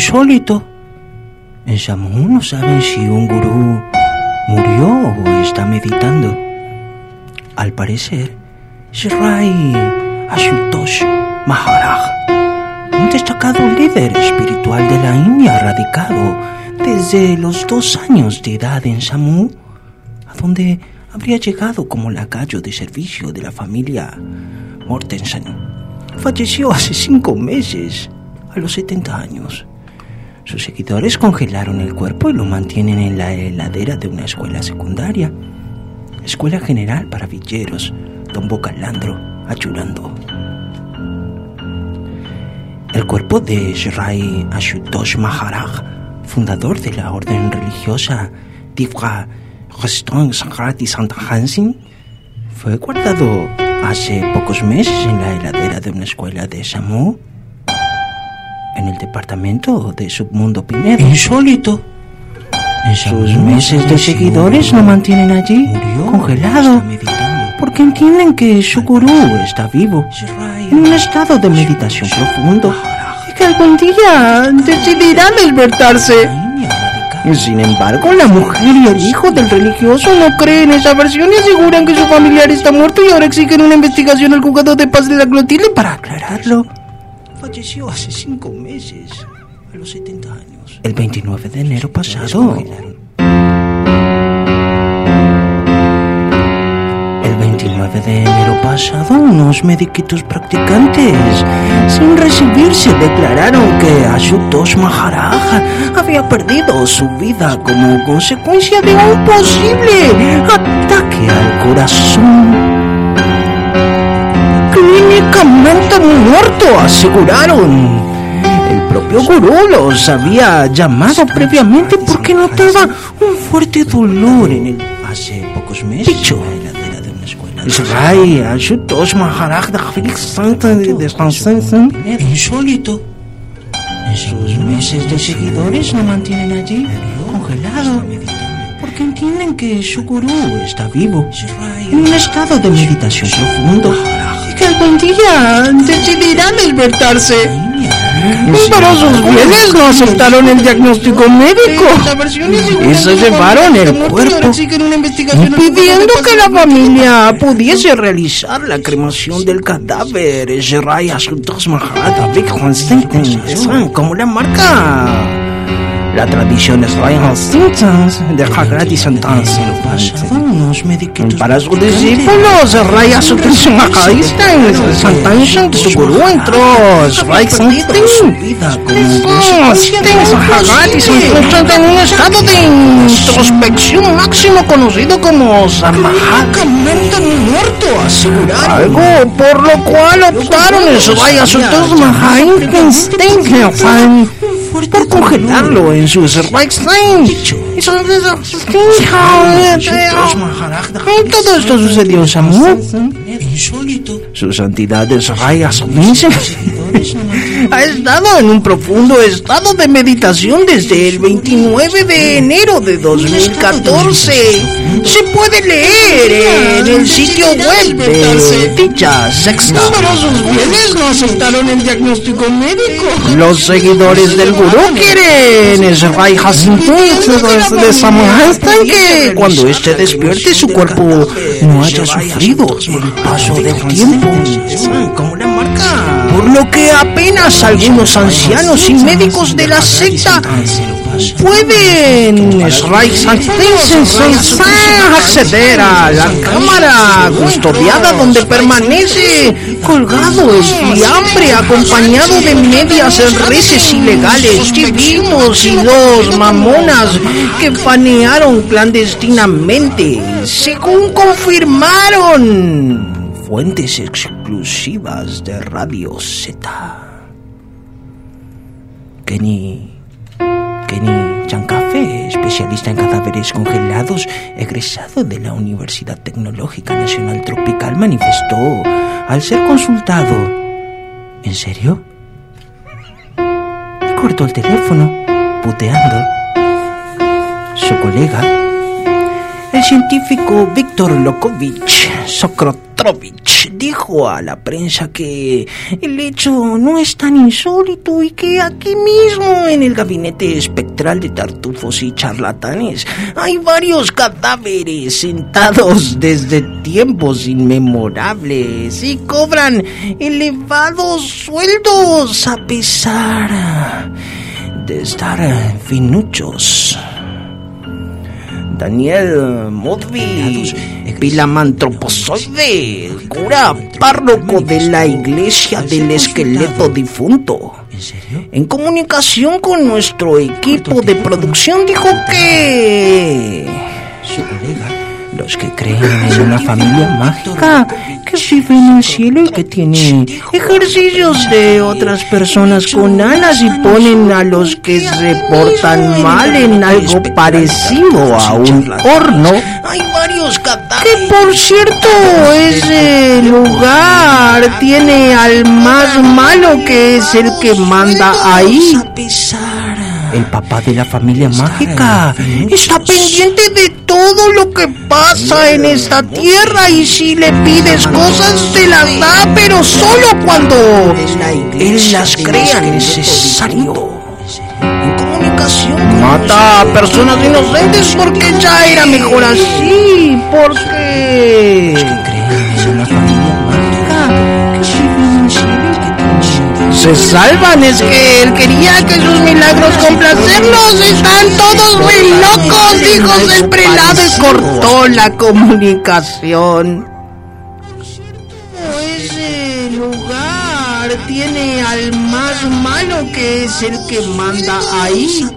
Insólito. En Samu no saben si un gurú murió o está meditando. Al parecer, Shrai Ashutosh Maharaj, un destacado líder espiritual de la India radicado desde los dos años de edad en Samu, a donde habría llegado como lacayo de servicio de la familia Mortensen. Falleció hace cinco meses, a los 70 años. Sus seguidores congelaron el cuerpo y lo mantienen en la heladera de una escuela secundaria. Escuela General para Villeros, Don Bocalandro, Achurando. El cuerpo de Shrai Ashutosh Maharaj, fundador de la orden religiosa Divra Restaurant Sagrati Santa Hansin, fue guardado hace pocos meses en la heladera de una escuela de Samu, en el departamento de Submundo Pinedo. Insólito. Sus meses de seguidores lo mantienen allí, congelado, porque entienden que su gurú está vivo, en un estado de meditación profundo, y que algún día decidirá despertarse. Sin embargo, la mujer y el hijo del religioso no creen esa versión y aseguran que su familiar está muerto y ahora exigen una investigación al juzgado de paz de la Clotilde para aclararlo. Falleció hace cinco meses, a los 70 años. El 29 de enero pasado. El 29 de enero pasado, unos mediquitos practicantes, sin recibirse, declararon que Ashutosh Maharaj había perdido su vida como consecuencia de un posible ataque al corazón clínicamente muerto, aseguraron. El propio gurú los había llamado previamente porque notaba un fuerte dolor en el hace pocos meses. Picho. Israel, Ashutosh Maharaj de de. Insólito. Sus meses de seguidores lo mantienen allí, congelado, porque entienden que su gurú está vivo, en un estado de meditación profundo que algún día decidirá despertarse. Pero sus bienes no aceptaron el diagnóstico médico y se llevaron el cuerpo, pidiendo que la familia pudiese realizar la cremación del cadáver. Jerai Asuntos Mahara Vic como la marca. La tradición es Ryan Simpsons de gratis entonces. Para sus discípulos, Raya Sutension Mahadisten, Santanshan de su gurú entró, Ray Santin. Mahagati se encuentran en un estado de introspección máximo conocido como muerto, aseguraron. Algo por lo cual optaron en Raya Mahadisten por congelarlo en sus Reichstein. Y todo esto sucedió Samu. Insólito. Su santidad es Rayas ha estado en un profundo estado de meditación desde el 29 de enero de 2014. Se puede leer en el sitio web de dicha sexta. Numerosos bienes no aceptaron el diagnóstico médico. Los seguidores del gurú quieren es Ray de Samuel que cuando éste despierte su cuerpo no haya sufrido el paso del tiempo. Como la marca. Por lo que apenas algunos ancianos y médicos de la secta pueden acceder a la cámara custodiada donde permanece colgado el fiambre acompañado de medias reces ilegales, chivitos y dos mamonas que panearon clandestinamente, según confirmaron fuentes exclusivas de Radio Z. Kenny Kenny Chancafe, especialista en cadáveres congelados, egresado de la Universidad Tecnológica Nacional Tropical, manifestó al ser consultado. ¿En serio? Y cortó el teléfono, puteando. Su colega, el científico Víctor Lokovich Sokrot Petrovich dijo a la prensa que el hecho no es tan insólito y que aquí mismo en el gabinete espectral de tartufos y charlatanes hay varios cadáveres sentados desde tiempos inmemorables y cobran elevados sueldos a pesar de estar finuchos. Daniel Modvi, pilamantropozoide, cura párroco de la iglesia del esqueleto difunto. En comunicación con nuestro equipo de producción dijo que... Los que creen en una familia mágica que vive en el cielo y que tiene ejercicios de otras personas con alas y ponen a los que se portan mal en algo parecido a un horno. Hay varios Que por cierto, ese lugar tiene al más malo que es el que manda ahí. El papá de la familia mágica está pendiente de todo lo que pasa en esta tierra y si le pides cosas te las da, pero solo cuando él las crea necesario. En comunicación mata a personas inocentes porque ya era mejor así, porque creen en se salvan, es que él quería que sus milagros complacerlos. Están todos muy locos, hijos del prelado, y cortó la comunicación. Ese lugar tiene al más malo que es el que manda ahí.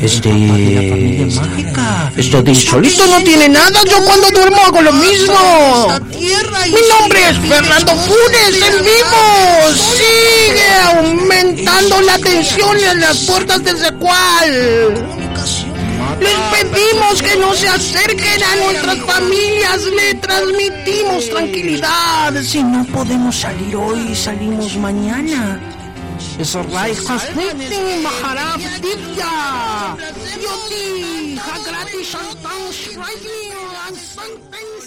Este. Esto de insólito no tiene nada. Yo cuando duermo hago lo mismo. Mi nombre es Fernando Funes en vivo. Sigue aumentando la tensión en las puertas del secual. Les pedimos que no se acerquen a nuestras familias. Le transmitimos tranquilidad. Si no podemos salir hoy, salimos mañana. esos raicos maharap dibya yoti hagrati shantang shriking and something